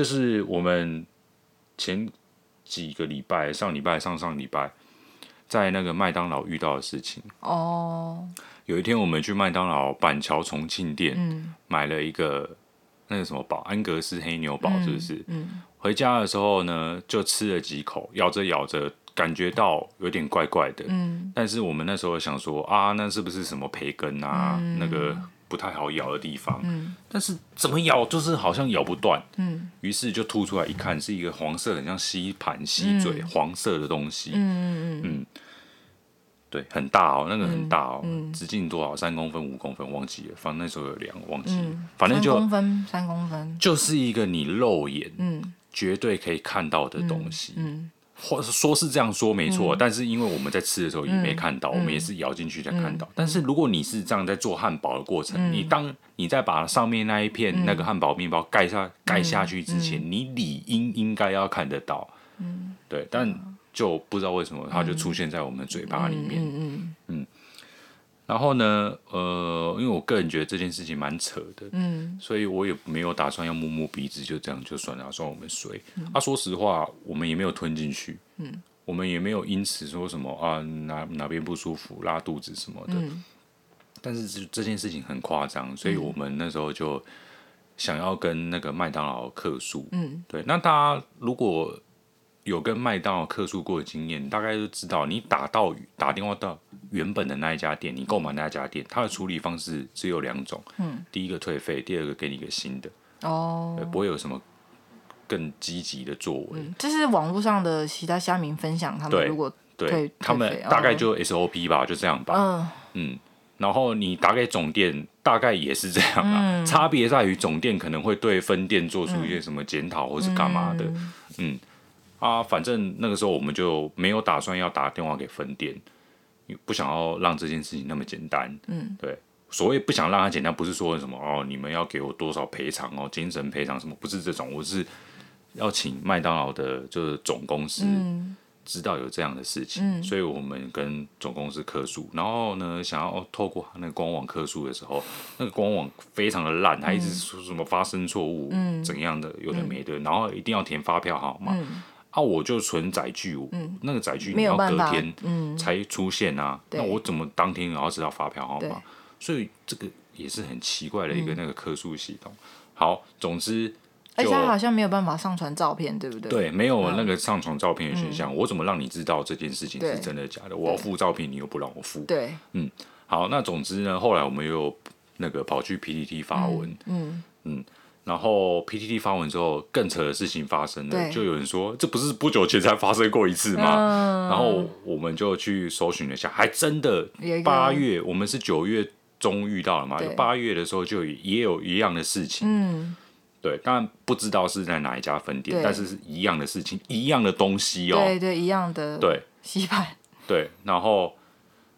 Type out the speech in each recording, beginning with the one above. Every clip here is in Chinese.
就是我们前几个礼拜、上礼拜、上上礼拜，在那个麦当劳遇到的事情。哦。有一天，我们去麦当劳板桥重庆店，嗯，买了一个那个什么堡，安格斯黑牛堡，是不是？嗯。嗯回家的时候呢，就吃了几口，咬着咬着，感觉到有点怪怪的。嗯。但是我们那时候想说啊，那是不是什么培根啊？嗯、那个不太好咬的地方。嗯。但是怎么咬就是好像咬不断。嗯。于是就吐出来一看，是一个黄色，很像吸盘吸嘴、嗯、黄色的东西。嗯嗯嗯。对，很大哦，那个很大哦，直径多少？三公分、五公分，忘记了。反正那时候有量，忘记了。嗯、反正就三公分，三公分，就是一个你肉眼。嗯。绝对可以看到的东西，嗯，或说是这样说没错，但是因为我们在吃的时候也没看到，我们也是咬进去才看到。但是如果你是这样在做汉堡的过程，你当你在把上面那一片那个汉堡面包盖下盖下去之前，你理应应该要看得到，嗯，对，但就不知道为什么它就出现在我们嘴巴里面，嗯。嗯。然后呢，呃，因为我个人觉得这件事情蛮扯的，嗯，所以我也没有打算要摸摸鼻子，就这样就算了，算我们衰。嗯、啊，说实话，我们也没有吞进去，嗯，我们也没有因此说什么啊哪哪边不舒服、拉肚子什么的。嗯、但是这这件事情很夸张，所以我们那时候就想要跟那个麦当劳客诉，嗯，对。那大家如果有跟麦当劳客诉过的经验，大概就知道，你打到打电话到原本的那一家店，你购买那一家店，它的处理方式只有两种，嗯，第一个退费，第二个给你一个新的，哦，不会有什么更积极的作为。这是网络上的其他虾民分享，他们如果对，对他们大概就 SOP 吧，就这样吧，嗯。嗯，然后你打给总店，大概也是这样啊，差别在于总店可能会对分店做出一些什么检讨或是干嘛的，嗯。啊，反正那个时候我们就没有打算要打电话给分店，不想要让这件事情那么简单。嗯，对，所谓不想让它简单，不是说什么哦，你们要给我多少赔偿哦，精神赔偿什么，不是这种，我是要请麦当劳的，就是总公司知道有这样的事情，嗯、所以我们跟总公司客诉，然后呢，想要透过那个官网客诉的时候，那个官网非常的烂，他一直说什么发生错误，嗯、怎样的，有的没的，然后一定要填发票号码。嗯啊，我就存载具，嗯、那个载具你要隔天才出现啊，嗯、那我怎么当天然后知道发票号码？所以这个也是很奇怪的一个那个客诉系统。嗯、好，总之，而且他好像没有办法上传照片，对不对？对，没有那个上传照片的选项。嗯、我怎么让你知道这件事情是真的假的？我要附照片，你又不让我附。对，嗯，好，那总之呢，后来我们又那个跑去 PTT 发文，嗯嗯。嗯然后 PTT 发文之后，更扯的事情发生了，就有人说这不是不久前才发生过一次吗？嗯、然后我们就去搜寻了一下，还真的八月，我们是九月中遇到了嘛？八月的时候就也有一样的事情。嗯，对，当然不知道是在哪一家分店，但是是一样的事情，一样的东西哦。对对，一样的。对，洗牌。对，然后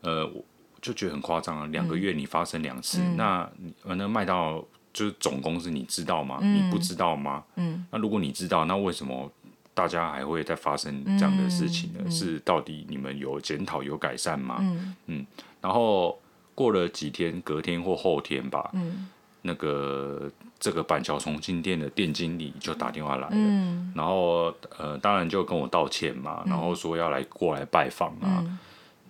呃，我就觉得很夸张啊，两个月你发生两次，嗯、那反正麦当劳。就是总公司，你知道吗？嗯、你不知道吗？嗯，那如果你知道，那为什么大家还会再发生这样的事情呢？嗯、是到底你们有检讨、有改善吗？嗯，嗯，然后过了几天，隔天或后天吧，嗯、那个这个板桥重庆店的店经理就打电话来了，嗯、然后呃，当然就跟我道歉嘛，然后说要来过来拜访啊，嗯、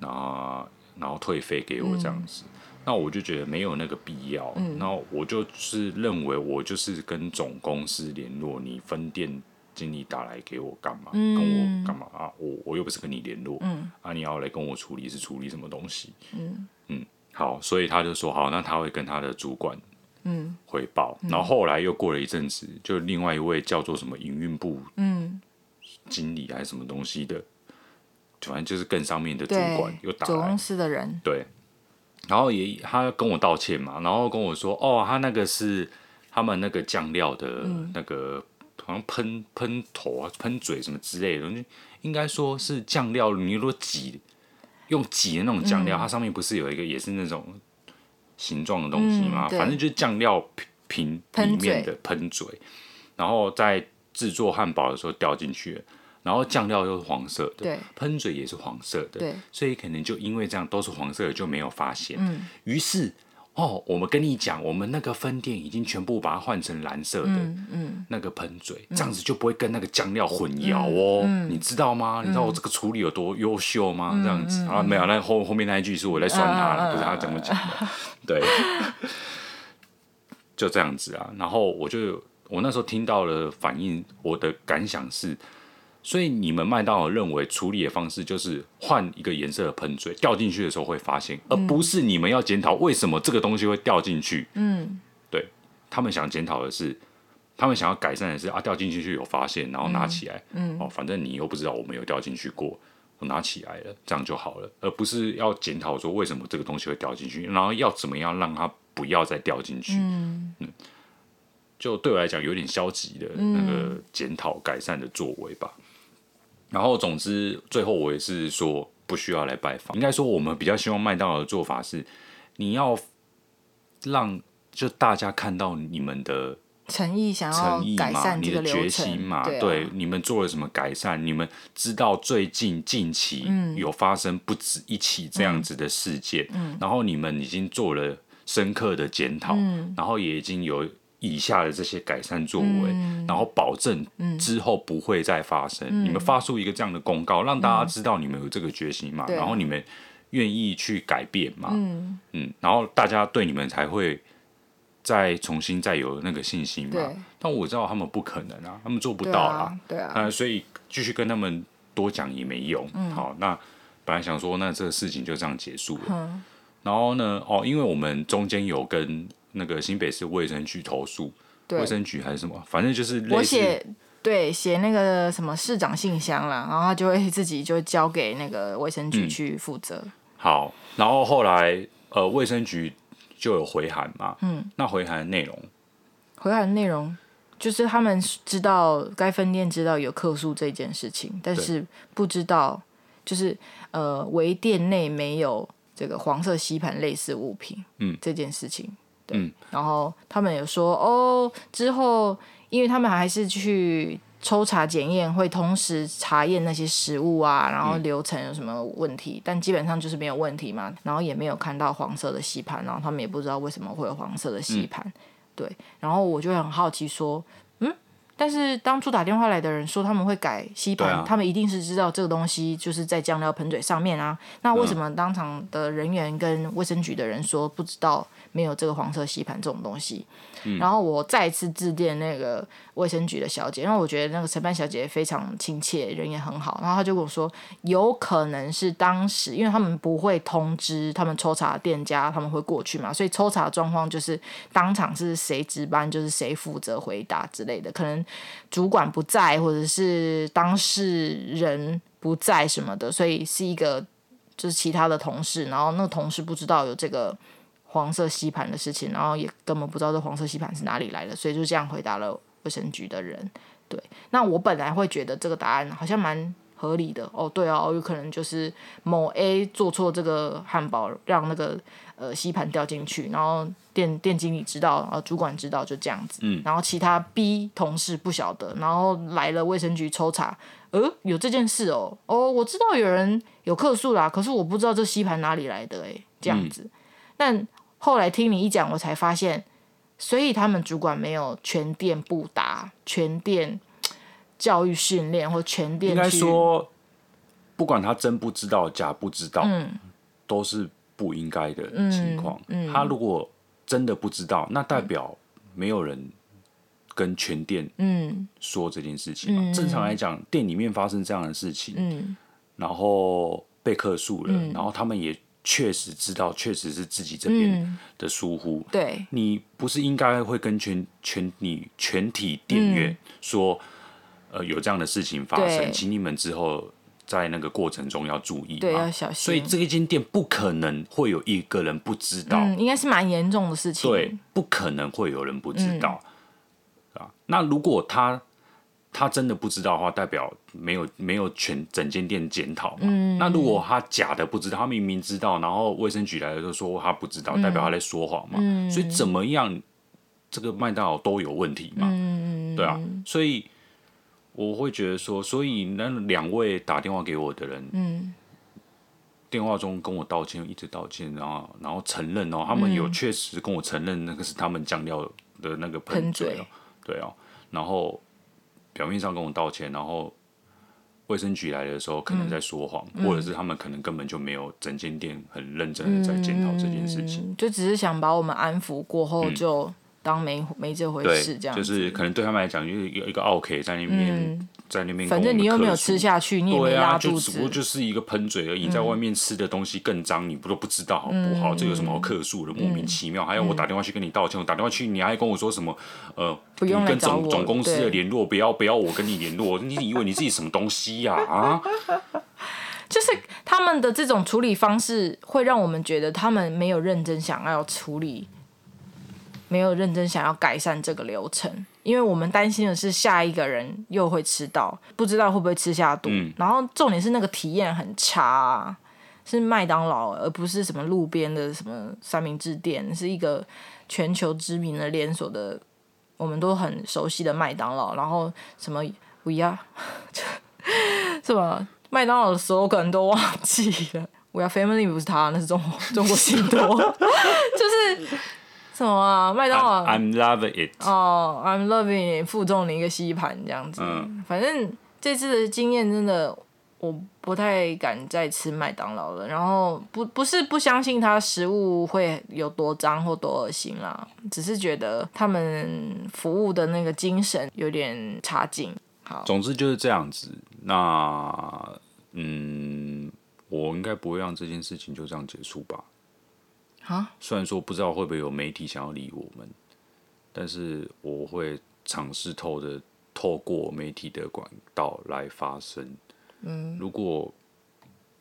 然后然后退费给我这样子。嗯那我就觉得没有那个必要，嗯，然后我就是认为我就是跟总公司联络，你分店经理打来给我干嘛？嗯、跟我干嘛啊？我我又不是跟你联络，嗯，啊，你要来跟我处理是处理什么东西？嗯嗯，好，所以他就说好，那他会跟他的主管嗯回报，嗯、然后后来又过了一阵子，就另外一位叫做什么营运部嗯经理还是什么东西的，反正就是更上面的主管又打来总公司的人对。然后也他跟我道歉嘛，然后跟我说，哦，他那个是他们那个酱料的那个，嗯、好像喷喷头啊、喷嘴什么之类的，应该说是酱料。你如果挤用挤的那种酱料，嗯、它上面不是有一个也是那种形状的东西嘛？嗯、反正就是酱料瓶里面的喷嘴，然后在制作汉堡的时候掉进去了。然后酱料又是黄色的，对，喷嘴也是黄色的，对，所以可能就因为这样都是黄色的，就没有发现。嗯，于是哦，我们跟你讲，我们那个分店已经全部把它换成蓝色的，那个喷嘴，这样子就不会跟那个酱料混淆哦，你知道吗？你知道我这个处理有多优秀吗？这样子。啊，没有，那后后面那一句是我在酸他了，不是他这么讲的，对，就这样子啊。然后我就我那时候听到了反应，我的感想是。所以你们麦当劳认为处理的方式就是换一个颜色的喷嘴，掉进去的时候会发现，而不是你们要检讨为什么这个东西会掉进去。嗯，对，他们想检讨的是，他们想要改善的是啊，掉进去就有发现，然后拿起来，嗯，哦，反正你又不知道我们有掉进去过，我拿起来了，这样就好了，而不是要检讨说为什么这个东西会掉进去，然后要怎么样让它不要再掉进去。嗯，嗯，就对我来讲有点消极的那个检讨改善的作为吧。然后，总之，最后我也是说不需要来拜访。应该说，我们比较希望麦当劳的做法是，你要让就大家看到你们的诚意，想要改善这个流程，你的决心嘛。对，你们做了什么改善？你们知道最近近期有发生不止一起这样子的事件，嗯、然后你们已经做了深刻的检讨，嗯、然后也已经有。以下的这些改善作为，嗯、然后保证之后不会再发生。嗯、你们发出一个这样的公告，让大家知道你们有这个决心嘛，嗯、然后你们愿意去改变嘛，嗯，嗯，然后大家对你们才会再重新再有那个信心嘛。但我知道他们不可能啊，他们做不到啦，对啊，对啊，所以继续跟他们多讲也没用。嗯、好，那本来想说，那这个事情就这样结束了。嗯、然后呢，哦，因为我们中间有跟。那个新北市卫生局投诉，卫生局还是什么，反正就是我写对写那个什么市长信箱啦，然后他就会自己就交给那个卫生局去负责。嗯。好，然后后来呃卫生局就有回函嘛，嗯，那回函的内容，回函的内容就是他们知道该分店知道有客诉这件事情，但是不知道就是呃微店内没有这个黄色吸盘类似物品，嗯，这件事情。对，嗯、然后他们有说哦，之后因为他们还是去抽查检验，会同时查验那些食物啊，然后流程有什么问题，嗯、但基本上就是没有问题嘛。然后也没有看到黄色的吸盘，然后他们也不知道为什么会有黄色的吸盘。嗯、对，然后我就很好奇说，嗯，但是当初打电话来的人说他们会改吸盘，啊、他们一定是知道这个东西就是在酱料喷嘴上面啊。那为什么当场的人员跟卫生局的人说不知道？没有这个黄色吸盘这种东西，嗯、然后我再次致电那个卫生局的小姐，因为我觉得那个承办小姐非常亲切，人也很好，然后她就跟我说，有可能是当时因为他们不会通知他们抽查店家他们会过去嘛，所以抽查状况就是当场是谁值班就是谁负责回答之类的，可能主管不在或者是当事人不在什么的，所以是一个就是其他的同事，然后那个同事不知道有这个。黄色吸盘的事情，然后也根本不知道这黄色吸盘是哪里来的，所以就这样回答了卫生局的人。对，那我本来会觉得这个答案好像蛮合理的哦。对哦，有可能就是某 A 做错这个汉堡，让那个呃吸盘掉进去，然后店店经理知道，呃主管知道，就这样子。嗯。然后其他 B 同事不晓得，然后来了卫生局抽查，呃，有这件事哦。哦，我知道有人有客诉啦，可是我不知道这吸盘哪里来的，诶，这样子。嗯、但后来听你一讲，我才发现，所以他们主管没有全店布达、全店 教育训练或全店。应该说，不管他真不知道、假不知道，嗯、都是不应该的情况。嗯嗯、他如果真的不知道，那代表没有人跟全店说这件事情嘛。嗯、正常来讲，店里面发生这样的事情，嗯、然后被客诉了，嗯、然后他们也。确实知道，确实是自己这边的疏忽。嗯、对，你不是应该会跟全全你全体店员说，嗯、呃，有这样的事情发生，对请你们之后在那个过程中要注意，对，要小心。所以这一间店不可能会有一个人不知道，嗯、应该是蛮严重的事情。对，不可能会有人不知道，那如果他。他真的不知道的话，代表没有没有全整间店检讨嘛？嗯、那如果他假的不知道，他明明知道，然后卫生局来了就说他不知道，嗯、代表他在说谎嘛？嗯、所以怎么样，这个麦当劳都有问题嘛？嗯、对啊，所以我会觉得说，所以那两位打电话给我的人，电话中跟我道歉，一直道歉，然后然后承认哦，他们有确实跟我承认那个是他们酱料的那个喷嘴哦，对哦，然后表面上跟我道歉，然后卫生局来的时候可能在说谎，嗯、或者是他们可能根本就没有整间店很认真的在检讨这件事情，嗯，就只是想把我们安抚过后就当没没这回事这样，就是可能对他们来讲就是有一个 OK 在那边。嗯在那边，反正你又没有吃下去，你也没拉肚子，对啊，就只不过就是一个喷嘴而已。嗯、在外面吃的东西更脏，你不都不知道好不好？嗯、这有什么好客诉的？莫名其妙，嗯、还要我打电话去跟你道歉，我打电话去，你还跟我说什么？呃，不用你跟总总公司的联络，不要不要我跟你联络。你以为你自己什么东西呀？啊？就是他们的这种处理方式，会让我们觉得他们没有认真想要处理，没有认真想要改善这个流程。因为我们担心的是下一个人又会吃到，不知道会不会吃下肚。嗯、然后重点是那个体验很差，啊，是麦当劳，而不是什么路边的什么三明治店，是一个全球知名的连锁的，我们都很熟悉的麦当劳。然后什么 We are，什么麦当劳的所有人都忘记了，We are family 不是他，那是中国中国信托，就是。什么啊？麦当劳？I'm loving it。哦、oh,，I'm loving it。附送你一个吸盘这样子。嗯。反正这次的经验真的，我不太敢再吃麦当劳了。然后不不是不相信它食物会有多脏或多恶心啦，只是觉得他们服务的那个精神有点差劲。好，总之就是这样子。那嗯，我应该不会让这件事情就这样结束吧。虽然说不知道会不会有媒体想要理我们，但是我会尝试透的透过媒体的管道来发声。嗯，如果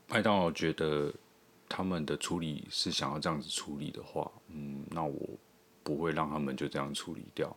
麦当劳觉得他们的处理是想要这样子处理的话，嗯，那我不会让他们就这样处理掉。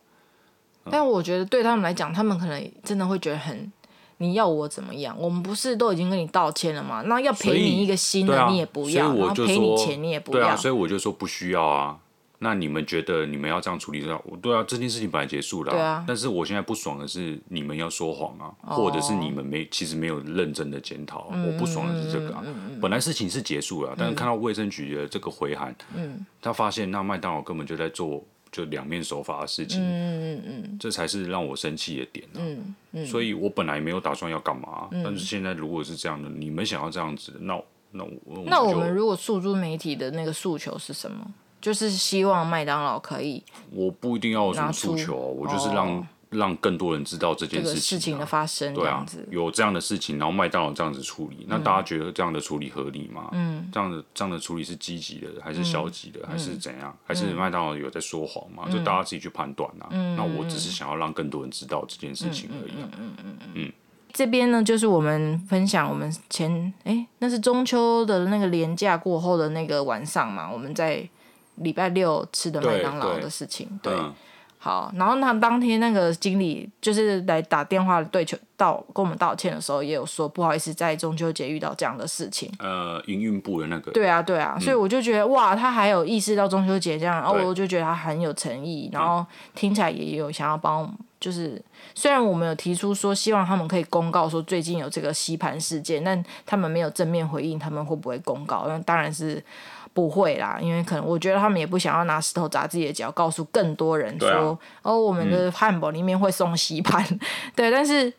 嗯，但我觉得对他们来讲，他们可能真的会觉得很。你要我怎么样？我们不是都已经跟你道歉了吗？那要赔你一个新的，啊、你也不要，然后赔你钱你也不要。对啊，所以我就说不需要啊。那你们觉得你们要这样处理？对啊，这件事情本来结束了，啊。对啊。但是我现在不爽的是你们要说谎啊，哦、或者是你们没其实没有认真的检讨。嗯、我不爽的是这个啊。本来事情是结束了，但是看到卫生局的这个回函，嗯、他发现那麦当劳根本就在做。就两面手法的事情，嗯嗯嗯，这才是让我生气的点，啊，嗯嗯，所以我本来没有打算要干嘛，嗯、但是现在如果是这样的，你们想要这样子，那那我那我们如果诉诸媒体的那个诉求是什么？就是希望麦当劳可以，我不一定要有什么诉求，我就是让。哦让更多人知道这件事情，啊，事情的发生，对啊，有这样的事情，然后麦当劳这样子处理，嗯、那大家觉得这样的处理合理吗？嗯，这样的这样的处理是积极的还是消极的，嗯、还是怎样？嗯、还是麦当劳有在说谎吗？就、嗯、大家自己去判断啊。嗯、那我只是想要让更多人知道这件事情而已。嗯嗯嗯嗯。嗯这边呢，就是我们分享我们前哎，那是中秋的那个连假过后的那个晚上嘛，我们在礼拜六吃的麦当劳的事情，对。对对嗯好，然后那当天那个经理就是来打电话对求道跟我们道歉的时候，也有说不好意思，在中秋节遇到这样的事情。呃，营运部的那个。对啊，对啊，嗯、所以我就觉得哇，他还有意识到中秋节这样，然后我就觉得他很有诚意，然后听起来也有想要帮，就是虽然我们有提出说希望他们可以公告说最近有这个吸盘事件，但他们没有正面回应，他们会不会公告？那当然是。不会啦，因为可能我觉得他们也不想要拿石头砸自己的脚，告诉更多人说，啊、哦，我们的汉堡里面会送吸盘。嗯、对，但是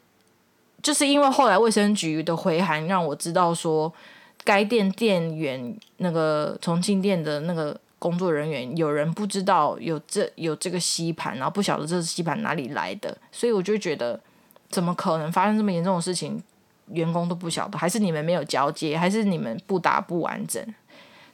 就是因为后来卫生局的回函让我知道说，该店店员那个重庆店的那个工作人员有人不知道有这有这个吸盘，然后不晓得这是吸盘哪里来的，所以我就觉得怎么可能发生这么严重的事情，员工都不晓得，还是你们没有交接，还是你们不打不完整？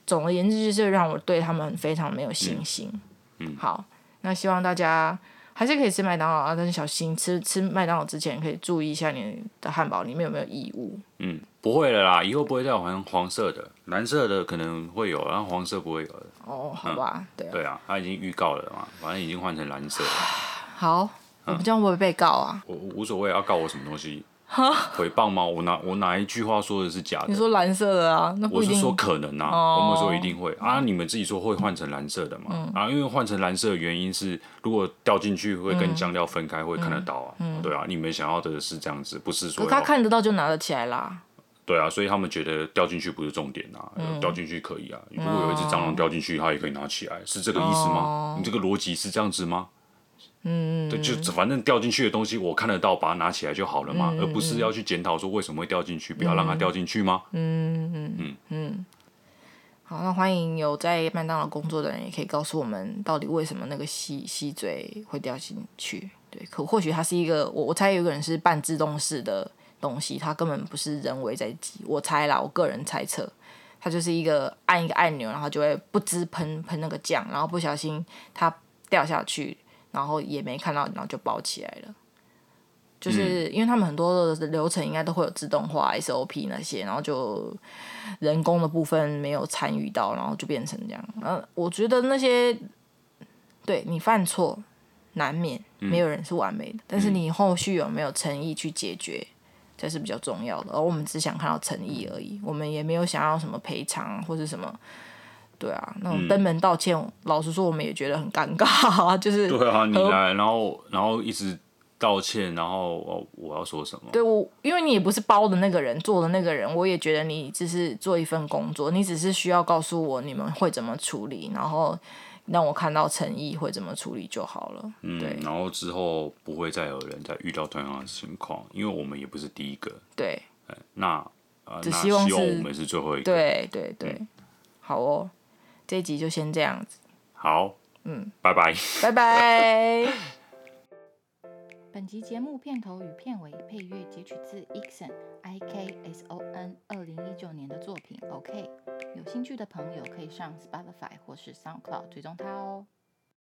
总而言之，就是让我对他们非常没有信心。嗯，嗯好，那希望大家还是可以吃麦当劳啊，但是小心吃吃麦当劳之前，可以注意一下你的汉堡里面有没有异物。嗯，不会了啦，以后不会再有黄黄色的，蓝色的可能会有，然后黄色不会有的。哦，好吧，嗯、对啊，对啊，他已经预告了嘛，反正已经换成蓝色了。好，我们这样会不会被告啊？我无所谓，要告我什么东西？回报吗？我哪我哪一句话说的是假的？你说蓝色的啊？那。我是说可能啊，哦、我们说一定会啊。你们自己说会换成蓝色的嘛？嗯、啊，因为换成蓝色的原因是，如果掉进去会跟酱料分开，嗯、会看得到啊。嗯、对啊，你们想要的是这样子，不是说他看得到就拿得起来啦。对啊，所以他们觉得掉进去不是重点啊，嗯、掉进去可以啊。如果有一只蟑螂掉进去，它也可以拿起来，是这个意思吗？哦、你这个逻辑是这样子吗？嗯，对，就反正掉进去的东西我看得到，把它拿起来就好了嘛，嗯、而不是要去检讨说为什么会掉进去，不要让它掉进去吗？嗯嗯嗯嗯。好，那欢迎有在麦当劳工作的人，也可以告诉我们，到底为什么那个吸吸嘴会掉进去？对，可或许它是一个，我我猜有个人是半自动式的。东西它根本不是人为在挤，我猜啦，我个人猜测，它就是一个按一个按钮，然后就会不知喷喷那个酱，然后不小心它掉下去，然后也没看到，然后就包起来了。就是因为他们很多的流程应该都会有自动化 SOP 那些，然后就人工的部分没有参与到，然后就变成这样。嗯，我觉得那些对你犯错难免，没有人是完美的，但是你后续有没有诚意去解决？才是比较重要的，而我们只想看到诚意而已，我们也没有想要什么赔偿或是什么，对啊，那种登门道歉，嗯、老实说我们也觉得很尴尬，就是对啊，你来，然后然后一直道歉，然后我我要说什么？对，我因为你也不是包的那个人，做的那个人，我也觉得你只是做一份工作，你只是需要告诉我你们会怎么处理，然后。让我看到诚意会怎么处理就好了。嗯，对，然后之后不会再有人再遇到同样的情况，因为我们也不是第一个。对，那呃，只希望我们是最后一个。对对对，嗯、好哦，这一集就先这样子。好，嗯，拜拜，拜拜。本集节目片头与片尾配乐截取自 Ikson I K S O N 二零一九年的作品。OK，有兴趣的朋友可以上 Spotify 或是 SoundCloud 追踪他哦。